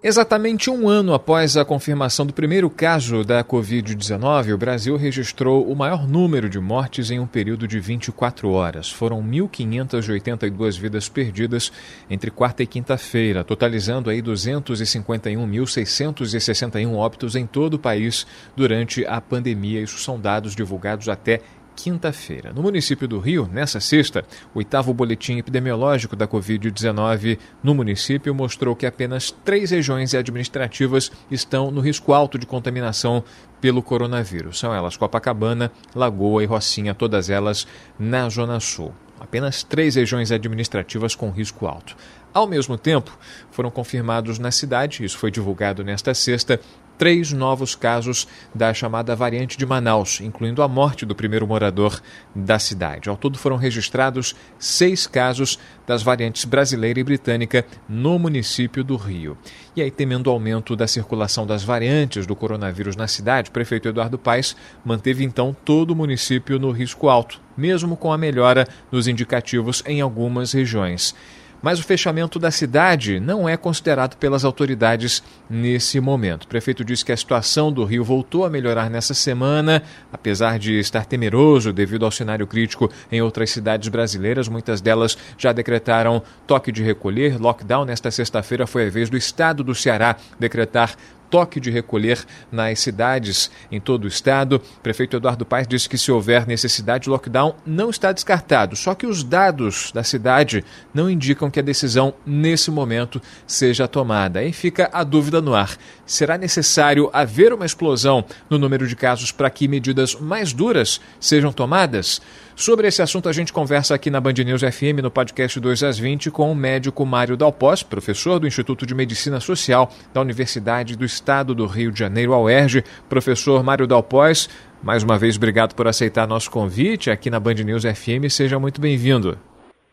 Exatamente um ano após a confirmação do primeiro caso da Covid-19, o Brasil registrou o maior número de mortes em um período de 24 horas. Foram 1.582 vidas perdidas entre quarta e quinta-feira, totalizando aí 251.661 óbitos em todo o país durante a pandemia. Isso são dados divulgados até quinta-feira. No município do Rio, nessa sexta, o oitavo boletim epidemiológico da Covid-19 no município mostrou que apenas três regiões administrativas estão no risco alto de contaminação pelo coronavírus. São elas Copacabana, Lagoa e Rocinha, todas elas na Zona Sul. Apenas três regiões administrativas com risco alto. Ao mesmo tempo, foram confirmados na cidade, isso foi divulgado nesta sexta, três novos casos da chamada variante de Manaus, incluindo a morte do primeiro morador da cidade. Ao todo foram registrados seis casos das variantes brasileira e britânica no município do Rio. E aí, temendo o aumento da circulação das variantes do coronavírus na cidade, o prefeito Eduardo Paes manteve então todo o município no risco alto, mesmo com a melhora nos indicativos em algumas regiões. Mas o fechamento da cidade não é considerado pelas autoridades nesse momento. O prefeito disse que a situação do Rio voltou a melhorar nessa semana, apesar de estar temeroso devido ao cenário crítico em outras cidades brasileiras. Muitas delas já decretaram toque de recolher. Lockdown nesta sexta-feira foi a vez do estado do Ceará decretar toque de recolher nas cidades em todo o estado. O prefeito Eduardo Paes disse que se houver necessidade, o lockdown não está descartado, só que os dados da cidade não indicam que a decisão nesse momento seja tomada. Aí fica a dúvida no ar. Será necessário haver uma explosão no número de casos para que medidas mais duras sejam tomadas? Sobre esse assunto, a gente conversa aqui na Band News FM, no podcast 2 às 20, com o médico Mário Dalpós, professor do Instituto de Medicina Social da Universidade do Estado do Rio de Janeiro, a UERJ. Professor Mário Dalpós, mais uma vez, obrigado por aceitar nosso convite aqui na Band News FM. Seja muito bem-vindo.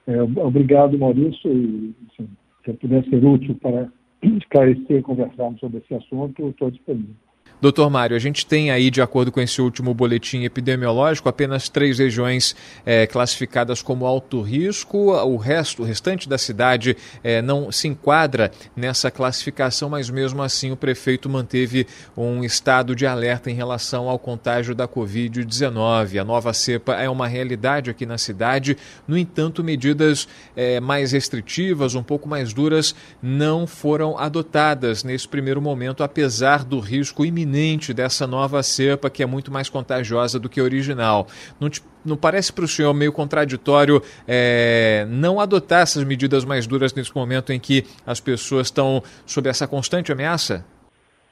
É, obrigado, Maurício. E, assim, se eu puder ser útil para esclarecer e conversarmos sobre esse assunto, estou disponível. Doutor Mário, a gente tem aí, de acordo com esse último boletim epidemiológico, apenas três regiões é, classificadas como alto risco. O resto, o restante da cidade é, não se enquadra nessa classificação, mas mesmo assim o prefeito manteve um estado de alerta em relação ao contágio da Covid-19. A nova cepa é uma realidade aqui na cidade. No entanto, medidas é, mais restritivas, um pouco mais duras, não foram adotadas nesse primeiro momento, apesar do risco iminente iminente dessa nova cepa que é muito mais contagiosa do que a original. Não, te, não parece para o senhor meio contraditório é, não adotar essas medidas mais duras nesse momento em que as pessoas estão sob essa constante ameaça?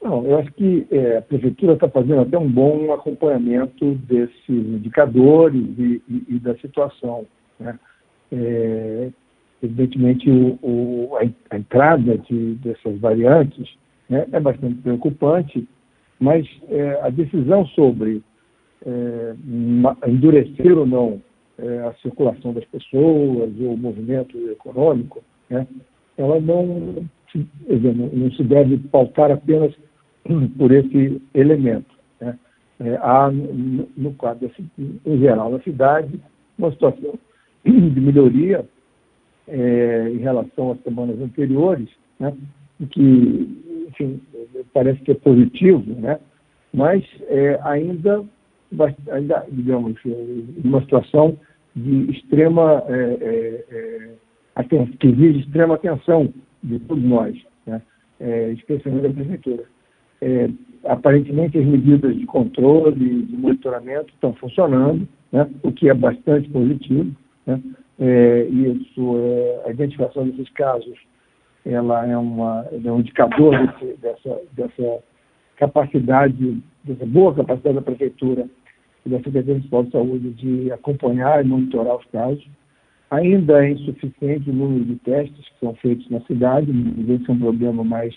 Não, eu acho que é, a prefeitura está fazendo até um bom acompanhamento desses indicadores e, e, e da situação. Né? É, evidentemente, o, o, a, entrada de, dessas variantes né, é bastante preocupante mas é, a decisão sobre é, endurecer ou não é, a circulação das pessoas ou o movimento econômico, né, ela não, não se deve pautar apenas por esse elemento. Né. É, há, no, quadro, em geral, na cidade, uma situação de melhoria é, em relação às semanas anteriores, né, que enfim, parece que é positivo, né? mas é, ainda, ainda, digamos, uma situação de extrema, é, é, é que exige extrema atenção de todos nós, né? É, especialmente da prefeitura. É, aparentemente as medidas de controle, de monitoramento estão funcionando, né? o que é bastante positivo. Né? isso, a identificação desses casos ela é, uma, é um indicador desse, dessa, dessa capacidade, dessa boa capacidade da Prefeitura e da Secretaria Municipal de Saúde de acompanhar e monitorar os casos. Ainda é insuficiente o número de testes que são feitos na cidade, esse é um problema mais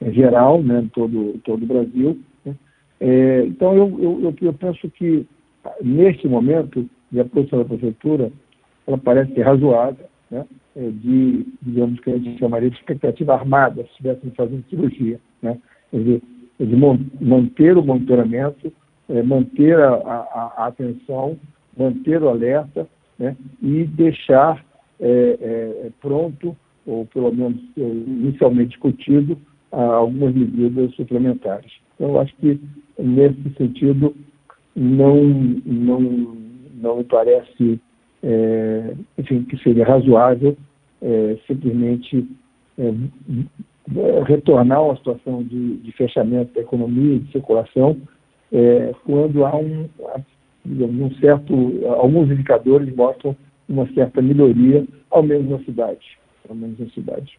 é, geral, né, em todo, todo o Brasil. Né? É, então, eu, eu, eu, penso que, neste momento, a posição da Prefeitura, ela parece razoável, né? É, de, digamos que a gente chamaria de expectativa armada, se estivéssemos fazendo cirurgia. Né? Dizer, de manter o monitoramento, é, manter a, a, a, atenção, manter o alerta né? e deixar é, é, pronto, ou pelo menos é, inicialmente discutido, algumas medidas suplementares. Então, eu acho que, nesse sentido, não, não, não me parece, é, enfim, que seria razoável é, simplesmente é, retornar a uma situação de, de, fechamento da economia de circulação é, quando há um, um certo, alguns indicadores mostram uma certa melhoria, ao menos na cidade, ao menos na cidade.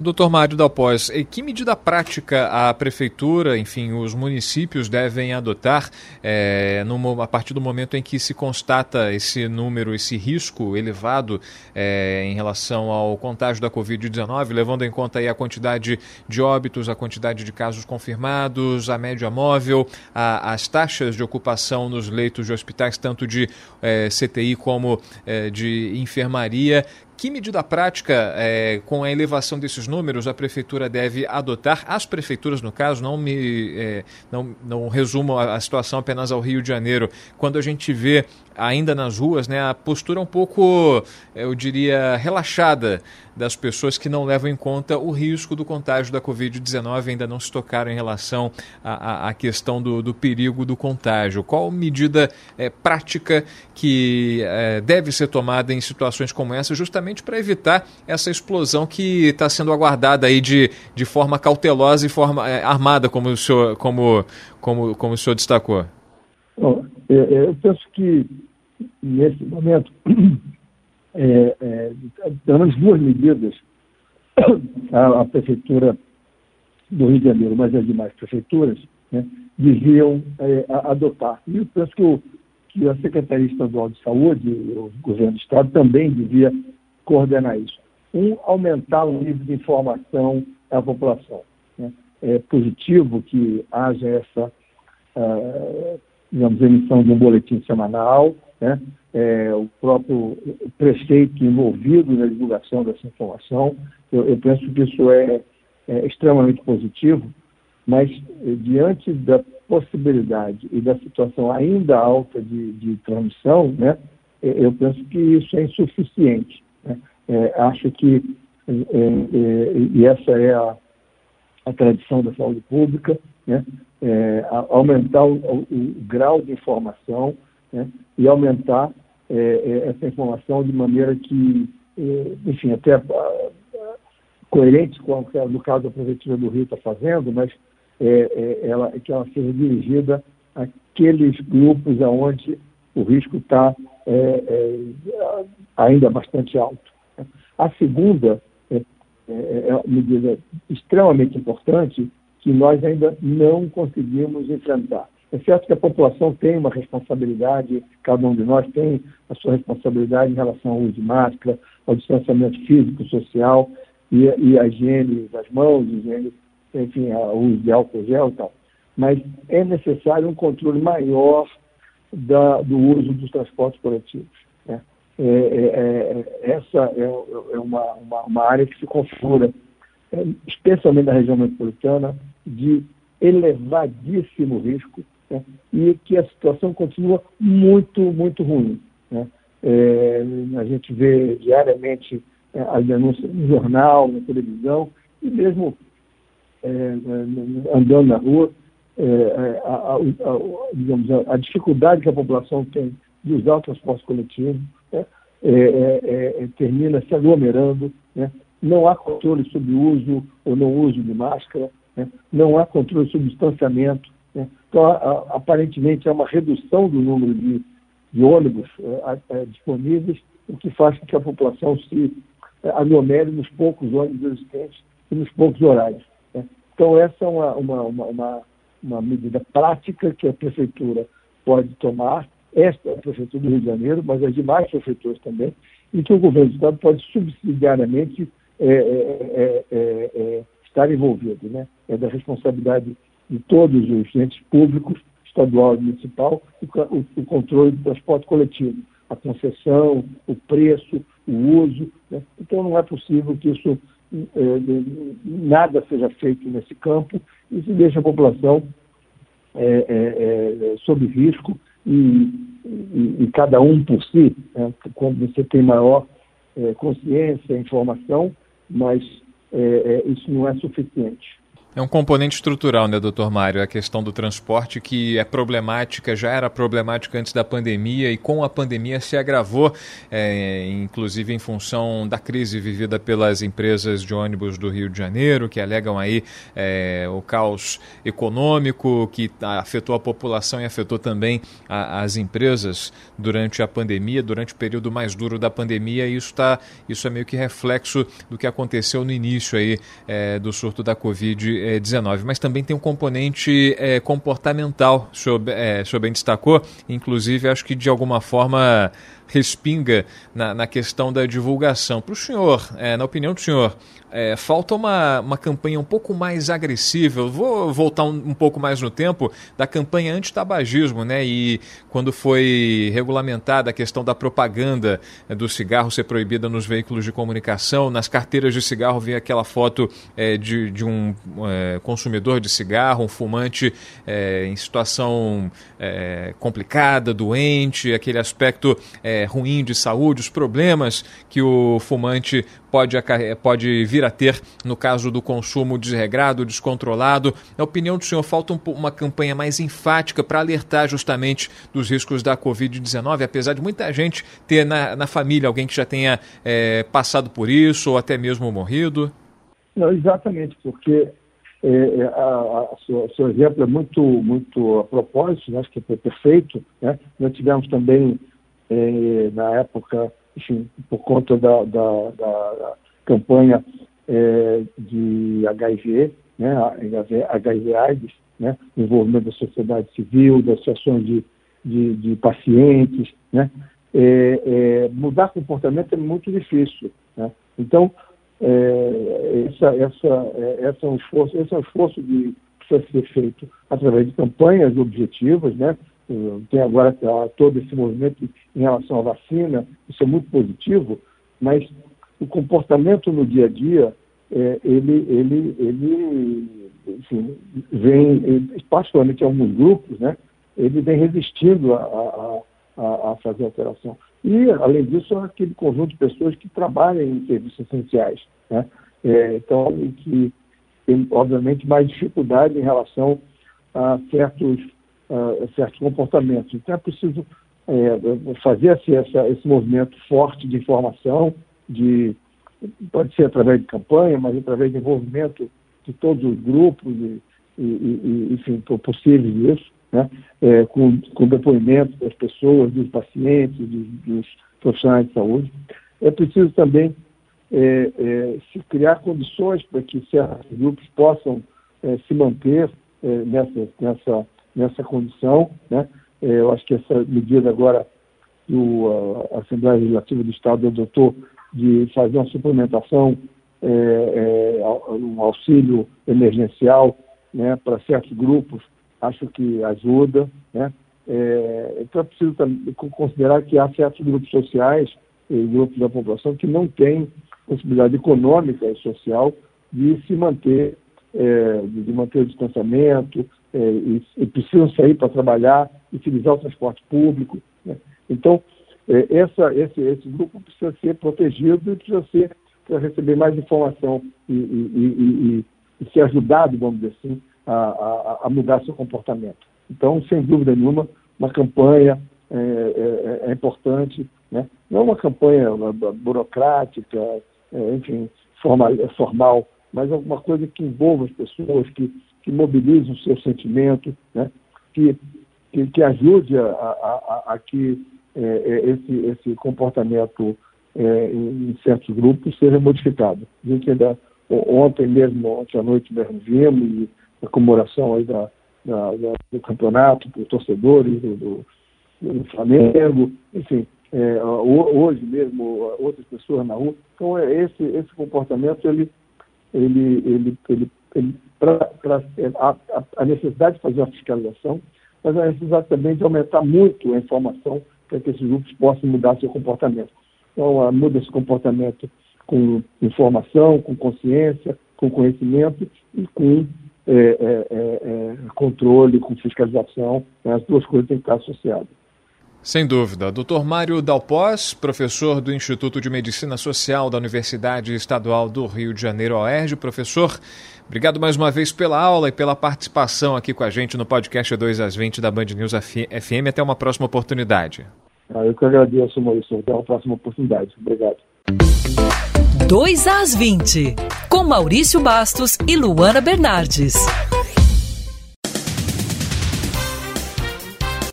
Doutor Mário Dalpós, que medida prática a prefeitura, enfim, os municípios devem adotar é, a partir do momento em que se constata esse número, esse risco elevado é, em relação ao contágio da Covid-19, levando em conta a quantidade de óbitos, a quantidade de casos confirmados, a média móvel, a, as taxas de ocupação nos leitos de hospitais, tanto de é, CTI como de enfermaria. Que medida prática, é, com a elevação desses números, a prefeitura deve adotar? As prefeituras, no caso, não me é, não, não resumo a, a, situação apenas ao Rio de Janeiro. Quando a gente vê ainda nas ruas, né, a postura um pouco, eu diria, relaxada das pessoas que não levam em conta o risco do contágio da Covid-19, ainda não se tocaram em relação à, à questão do, do, perigo do contágio. Qual medida é, prática que é, deve ser tomada em situações como essa, justamente para evitar essa explosão que está sendo aguardada aí de, de forma cautelosa e forma é, armada, como o senhor, como, como, como o senhor destacou? Bom, é, é, eu penso que nesse momento, é, é, menos duas medidas, a, a, Prefeitura do Rio de Janeiro, mas as demais prefeituras, né, deviam é, adotar. E eu penso que, o, que a Secretaria Estadual de Saúde, o governo do Estado, também devia coordenar isso. Um, aumentar o nível de informação à população. Né? É positivo que haja essa, uh, digamos, emissão de um boletim semanal, né? é, o próprio prefeito envolvido na divulgação dessa informação. Eu, eu penso que isso é, é, extremamente positivo, mas eh, diante da possibilidade e da situação ainda alta de, de transmissão, né, eh, eu penso que isso é insuficiente. Né? É, acho que, e essa é a, a tradição da saúde pública, né? É, aumentar o, o, o, grau de informação, né, e aumentar é, é, essa informação de maneira que, é, enfim, até coerente com o que, no caso da Prefeitura do Rio está fazendo, mas é, ela, que ela seja dirigida àqueles grupos onde o risco está ainda bastante alto. A segunda é, uma medida extremamente importante que nós ainda não conseguimos enfrentar é certo que a população tem uma responsabilidade, cada um de nós tem a sua responsabilidade em relação ao uso de máscara, ao distanciamento físico, social e, e a higiene das mãos, higiene, enfim, o uso de álcool gel e tal. Mas é necessário um controle maior da, do uso dos transportes coletivos. Né? É, é, é, essa é, é uma, uma, uma, área que se configura, é, especialmente na região metropolitana, de elevadíssimo risco né? e que a situação continua muito, muito ruim. Né? É, a gente vê diariamente é, as denúncias no jornal, na televisão, e mesmo é, é andando na rua, é, é, a, a, a, digamos, a, dificuldade que a população tem de usar o transporte coletivo né? termina se aglomerando, né? não há controle sobre o uso ou não uso de máscara, né? não há controle sobre distanciamento, né? Então, a, aparentemente, é uma redução do número de, de ônibus é, é, disponíveis, o que faz com que a população se é, aglomere nos poucos ônibus existentes e nos poucos horários. Né? Então, essa é uma, uma, uma, uma, medida prática que a Prefeitura pode tomar, esta é Prefeitura do Rio de Janeiro, mas as demais prefeituras também, e que o governo do Estado pode subsidiariamente é, é, é, estar envolvido. Né? É da responsabilidade de todos os entes públicos, estadual e municipal, o, o controle do transporte coletivo, a concessão, o preço, o uso. Né? Então não é possível que isso é, nada seja feito nesse campo e se deixa a população é, é, é sob risco e, e, e, cada um por si, né? quando você tem maior é, consciência, informação, mas é, isso não é suficiente. É um componente estrutural, né, doutor Mário? A questão do transporte que é problemática, já era problemática antes da pandemia e com a pandemia se agravou, é, inclusive em função da crise vivida pelas empresas de ônibus do Rio de Janeiro, que alegam aí é, o caos econômico que afetou a população e afetou também a, as empresas durante a pandemia, durante o período mais duro da pandemia. E isso, tá, isso é meio que reflexo do que aconteceu no início aí é, do surto da Covid 19, mas também tem um componente é, comportamental, o senhor, é, o senhor bem destacou, inclusive acho que de alguma forma respinga na, na questão da divulgação. Para o senhor, é, na opinião do senhor, é, falta uma, uma campanha um pouco mais agressiva. Vou voltar um, um, pouco mais no tempo da campanha anti-tabagismo, né? E quando foi regulamentada a questão da propaganda é, do cigarro ser proibida nos veículos de comunicação, nas carteiras de cigarro via aquela foto é, de, de um é, consumidor de cigarro, um fumante é, em situação é, complicada, doente, aquele aspecto ruim de saúde, os problemas que o fumante pode, pode vir a ter no caso do consumo desregrado, descontrolado. Na opinião do senhor, falta um, uma campanha mais enfática para alertar justamente dos riscos da Covid-19, apesar de muita gente ter na, na família alguém que já tenha é, passado por isso ou até mesmo morrido? Não, exatamente, porque é, a, a o seu exemplo é muito, muito a propósito, né? acho que foi perfeito. Né? Nós tivemos também, é, na época, enfim, por conta da, da, da campanha é, de HIV, né, HIV AIDS, né, envolvimento da sociedade civil, das associações de, de, de pacientes, né, é, é, mudar comportamento é muito difícil. Né? Então, essa, essa, essa é um esforço, esse é um esforço de precisa ser feito através de campanhas objetivas, né? Tem agora todo esse movimento em relação à vacina, isso é muito positivo, mas o comportamento no dia a dia, é, ele, ele, ele enfim, vem, particularmente alguns grupos, né? Ele vem resistindo a, a, a, fazer alteração. E, além disso, aquele conjunto de pessoas que trabalham em serviços essenciais, né? É, então, que tem, obviamente, mais dificuldade em relação a certos, a certos comportamentos. Então, é preciso é, fazer esse, movimento forte de informação, de, pode ser através de campanha, mas através de envolvimento de todos os grupos, e, e, e enfim, possíveis isso, né? É, com, com depoimento das pessoas, dos pacientes, dos, dos profissionais de saúde. É preciso também é, é, se criar condições para que certos grupos possam é, se manter é, nessa, nessa, nessa condição. Né? É, eu acho que essa medida agora do a Assembleia Legislativa do Estado adotou de fazer uma suplementação, é, um auxílio emergencial né, para certos grupos, acho que ajuda. Né? então é preciso considerar que há certos grupos sociais e grupos da população que não têm possibilidade econômica e social de se manter, é, de manter o distanciamento, é, e, e, precisam sair para trabalhar, utilizar o transporte público. Né? Então, é, essa, esse, esse grupo precisa ser protegido e precisa ser para receber mais informação e, e, e, ser ajudado, vamos dizer assim, a, a, a, mudar seu comportamento. Então, sem dúvida nenhuma, uma campanha é, é, é importante, né? não uma campanha burocrática, é, enfim, formal, é formal, mas alguma coisa que envolva as pessoas, que, que mobilize o seu sentimento, né? que, que, que ajude a, a, a, a que é, é esse, esse comportamento é, em certos grupos seja modificado. A gente ainda, ontem mesmo, ontem à noite mesmo vimos a comemoração aí da, da, da, do campeonato, dos torcedores do, do, do Flamengo, enfim, é, hoje mesmo outras pessoas na rua. Então, é esse, esse comportamento, ele, ele, ele, ele, ele para a, a, a necessidade de fazer uma fiscalização, mas a necessidade também de aumentar muito a informação para que esses grupos possam mudar seu comportamento. Então, muda esse comportamento com informação, com consciência, com conhecimento e com é, é, é, é controle, com fiscalização. Né? As duas coisas têm que estar associadas. Sem dúvida. Dr. Mário Dalpós, professor do Instituto de Medicina Social da Universidade Estadual do Rio de Janeiro, OERJ. Professor, obrigado mais uma vez pela aula e pela participação aqui com a gente no podcast 2 às 20 da Band News FM. Até uma próxima oportunidade. Ah, eu que agradeço, Maurício. Até uma próxima oportunidade. Obrigado. 2 às 20, com Maurício Bastos e Luana Bernardes.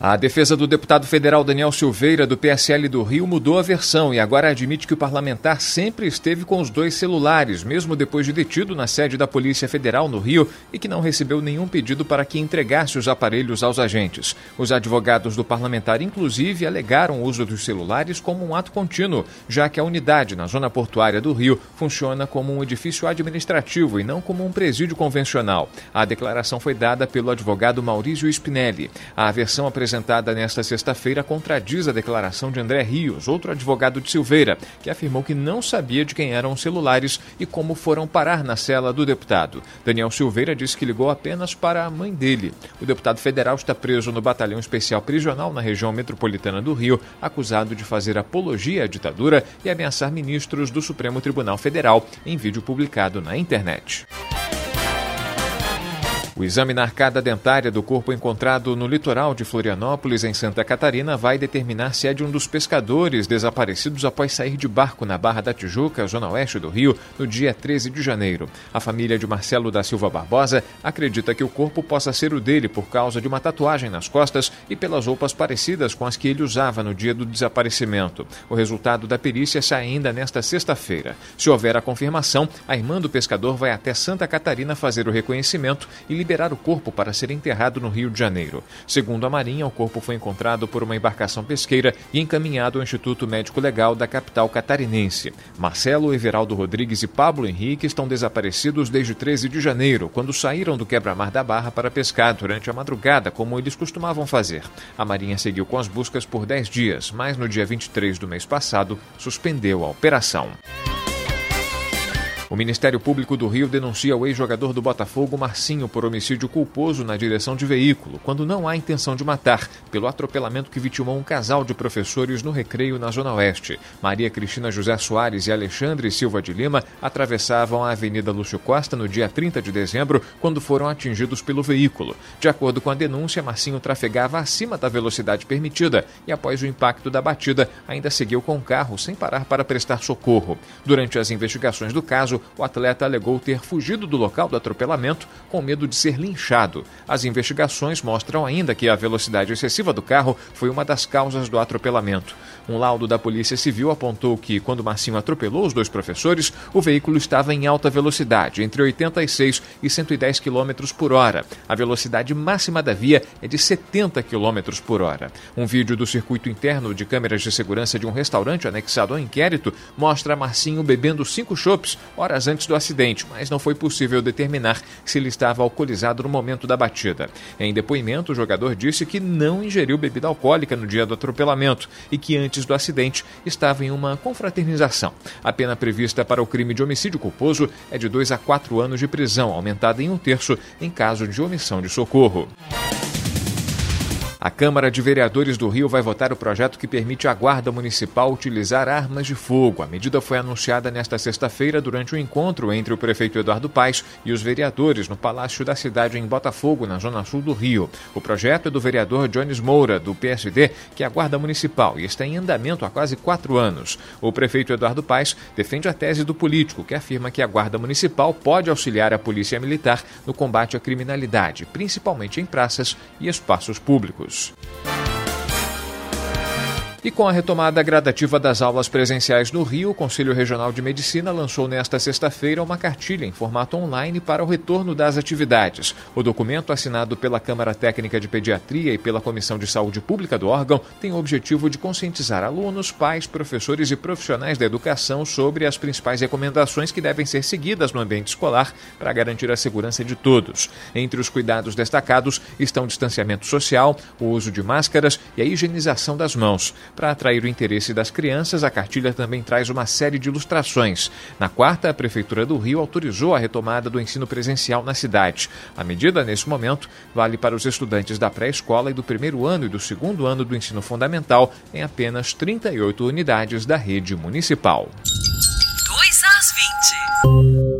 A defesa do deputado federal Daniel Silveira, do PSL do Rio, mudou a versão e agora admite que o parlamentar sempre esteve com os dois celulares, mesmo depois de detido na sede da Polícia Federal no Rio e que não recebeu nenhum pedido para que entregasse os aparelhos aos agentes. Os advogados do parlamentar, inclusive, alegaram o uso dos celulares como um ato contínuo, já que a unidade na zona portuária do Rio funciona como um edifício administrativo e não como um presídio convencional. A declaração foi dada pelo advogado Maurício Spinelli. A versão apresentada apresentada nesta sexta-feira contradiz a declaração de André Rios, outro advogado de Silveira, que afirmou que não sabia de quem eram os celulares e como foram parar na cela do deputado. Daniel Silveira disse que ligou apenas para a mãe dele. O deputado federal está preso no Batalhão Especial Prisional na região metropolitana do Rio, acusado de fazer apologia à ditadura e ameaçar ministros do Supremo Tribunal Federal em vídeo publicado na internet. O exame na arcada dentária do corpo encontrado no litoral de Florianópolis, em Santa Catarina, vai determinar se é de um dos pescadores desaparecidos após sair de barco na Barra da Tijuca, zona oeste do Rio, no dia 13 de janeiro. A família de Marcelo da Silva Barbosa acredita que o corpo possa ser o dele por causa de uma tatuagem nas costas e pelas roupas parecidas com as que ele usava no dia do desaparecimento. O resultado da perícia sai ainda nesta sexta-feira. Se houver a confirmação, a irmã do pescador vai até Santa Catarina fazer o reconhecimento e liberar o corpo para ser enterrado no Rio de Janeiro. Segundo a Marinha, o corpo foi encontrado por uma embarcação pesqueira e encaminhado ao Instituto Médico Legal da capital catarinense. Marcelo, Everaldo Rodrigues e Pablo Henrique estão desaparecidos desde 13 de janeiro, quando saíram do quebra-mar da Barra para pescar durante a madrugada, como eles costumavam fazer. A Marinha seguiu com as buscas por 10 dias, mas no dia 23 do mês passado suspendeu a operação. O Ministério Público do Rio denuncia o ex-jogador do Botafogo, Marcinho, por homicídio culposo na direção de veículo, quando não há intenção de matar, pelo atropelamento que vitimou um casal de professores no recreio na Zona Oeste. Maria Cristina José Soares e Alexandre Silva de Lima atravessavam a Avenida Lúcio Costa no dia 30 de dezembro, quando foram atingidos pelo veículo. De acordo com a denúncia, Marcinho trafegava acima da velocidade permitida e, após o impacto da batida, ainda seguiu com o carro sem parar para prestar socorro. Durante as investigações do caso, o atleta alegou ter fugido do local do atropelamento com medo de ser linchado. As investigações mostram ainda que a velocidade excessiva do carro foi uma das causas do atropelamento. Um laudo da Polícia Civil apontou que, quando Marcinho atropelou os dois professores, o veículo estava em alta velocidade, entre 86 e 110 km por hora. A velocidade máxima da via é de 70 km por hora. Um vídeo do circuito interno de câmeras de segurança de um restaurante anexado ao inquérito mostra Marcinho bebendo cinco chopes horas antes do acidente, mas não foi possível determinar se ele estava alcoolizado no momento da batida. Em depoimento, o jogador disse que não ingeriu bebida alcoólica no dia do atropelamento e que antes do acidente estava em uma confraternização. A pena prevista para o crime de homicídio culposo é de dois a quatro anos de prisão, aumentada em um terço em caso de omissão de socorro. A Câmara de Vereadores do Rio vai votar o projeto que permite à Guarda Municipal utilizar armas de fogo. A medida foi anunciada nesta sexta-feira durante o um encontro entre o prefeito Eduardo Paes e os vereadores no Palácio da Cidade em Botafogo, na zona sul do Rio. O projeto é do vereador Jones Moura, do PSD, que é a Guarda Municipal e está em andamento há quase quatro anos. O prefeito Eduardo Paes defende a tese do político, que afirma que a Guarda Municipal pode auxiliar a Polícia Militar no combate à criminalidade, principalmente em praças e espaços públicos. Arcos. E com a retomada gradativa das aulas presenciais no Rio, o Conselho Regional de Medicina lançou nesta sexta-feira uma cartilha em formato online para o retorno das atividades. O documento, assinado pela Câmara Técnica de Pediatria e pela Comissão de Saúde Pública do órgão, tem o objetivo de conscientizar alunos, pais, professores e profissionais da educação sobre as principais recomendações que devem ser seguidas no ambiente escolar para garantir a segurança de todos. Entre os cuidados destacados estão o distanciamento social, o uso de máscaras e a higienização das mãos. Para atrair o interesse das crianças, a cartilha também traz uma série de ilustrações. Na quarta, a Prefeitura do Rio autorizou a retomada do ensino presencial na cidade. A medida, nesse momento, vale para os estudantes da pré-escola e do primeiro ano e do segundo ano do ensino fundamental em apenas 38 unidades da rede municipal. 2 às 20.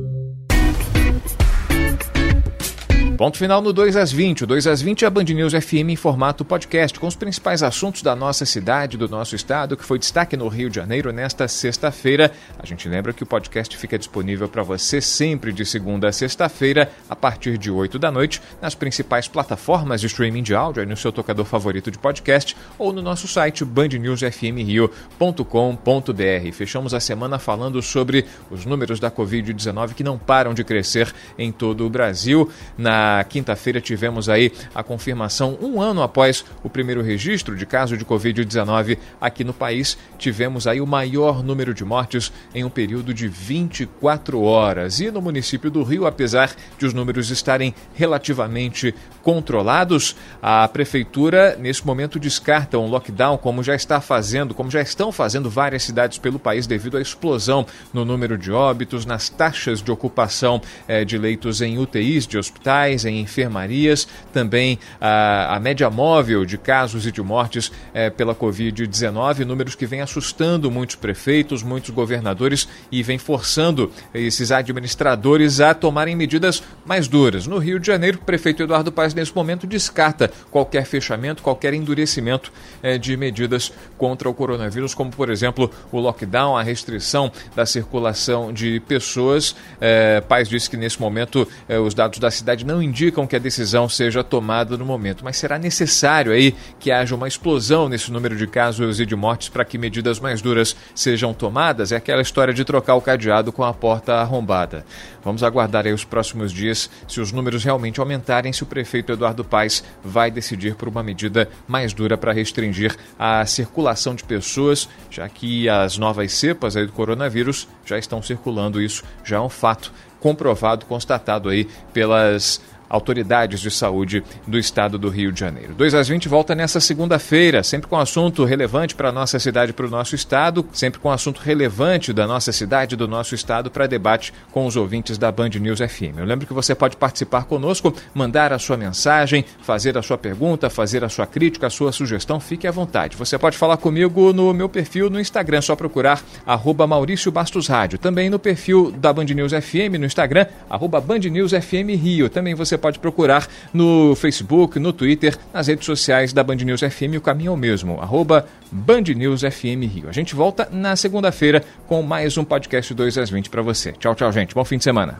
Ponto final no 2 às 20. O 2 às 20 é a Band News FM em formato podcast, com os principais assuntos da nossa cidade, do nosso estado, que foi destaque no Rio de Janeiro nesta sexta-feira. A gente lembra que o podcast fica disponível para você sempre de segunda a sexta-feira, a partir de 8 da noite, nas principais plataformas de streaming de áudio, aí no seu tocador favorito de podcast, ou no nosso site bandnewsfmrio.com.br. Fechamos a semana falando sobre os números da Covid-19 que não param de crescer em todo o Brasil. Na na quinta-feira tivemos aí a confirmação, um ano após o primeiro registro de caso de Covid-19 aqui no país, tivemos aí o maior número de mortes em um período de 24 horas. E no município do Rio, apesar de os números estarem relativamente controlados, a prefeitura nesse momento descarta um lockdown, como já está fazendo, como já estão fazendo várias cidades pelo país devido à explosão no número de óbitos, nas taxas de ocupação eh, de leitos em UTIs de hospitais hospitais, em enfermarias, também a, a média móvel de casos e de mortes é, pela Covid-19, números que vem assustando muitos prefeitos, muitos governadores e vem forçando esses administradores a tomarem medidas mais duras. No Rio de Janeiro, o prefeito Eduardo Paes, nesse momento, descarta qualquer fechamento, qualquer endurecimento é, de medidas contra o coronavírus, como, por exemplo, o lockdown, a restrição da circulação de pessoas. É, Paes disse que, nesse momento, é, os dados da cidade não indicam que a decisão seja tomada no momento, mas será necessário aí que haja uma explosão nesse número de casos e de mortes para que medidas mais duras sejam tomadas. É aquela história de trocar o cadeado com a porta arrombada. Vamos aguardar aí os próximos dias se os números realmente aumentarem, se o prefeito Eduardo Paes vai decidir por uma medida mais dura para restringir a circulação de pessoas, já que as novas cepas aí do coronavírus já estão circulando, isso já é um fato comprovado, constatado aí pelas autoridades de saúde do estado do Rio de Janeiro. 2 às 20 volta nessa segunda-feira, sempre com assunto relevante para a nossa cidade e para o nosso estado, sempre com assunto relevante da nossa cidade e do nosso estado para debate com os ouvintes da Band News FM. Eu lembro que você pode participar conosco, mandar a sua mensagem, fazer a sua pergunta, fazer a sua crítica, a sua sugestão, fique à vontade. Você pode falar comigo no meu perfil no Instagram, só procurar arroba Maurício Bastos Rádio. Também no perfil da Band News FM no Instagram, arroba Band News FM Rio. Também você pode procurar no Facebook, no Twitter, nas redes sociais da Band News FM. O caminho é o mesmo, arroba Band News FM Rio. A gente volta na segunda-feira com mais um podcast 2 às 20 para você. Tchau, tchau, gente. Bom fim de semana.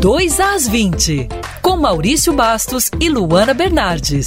Dois às 20, com Maurício Bastos e Luana Bernardes.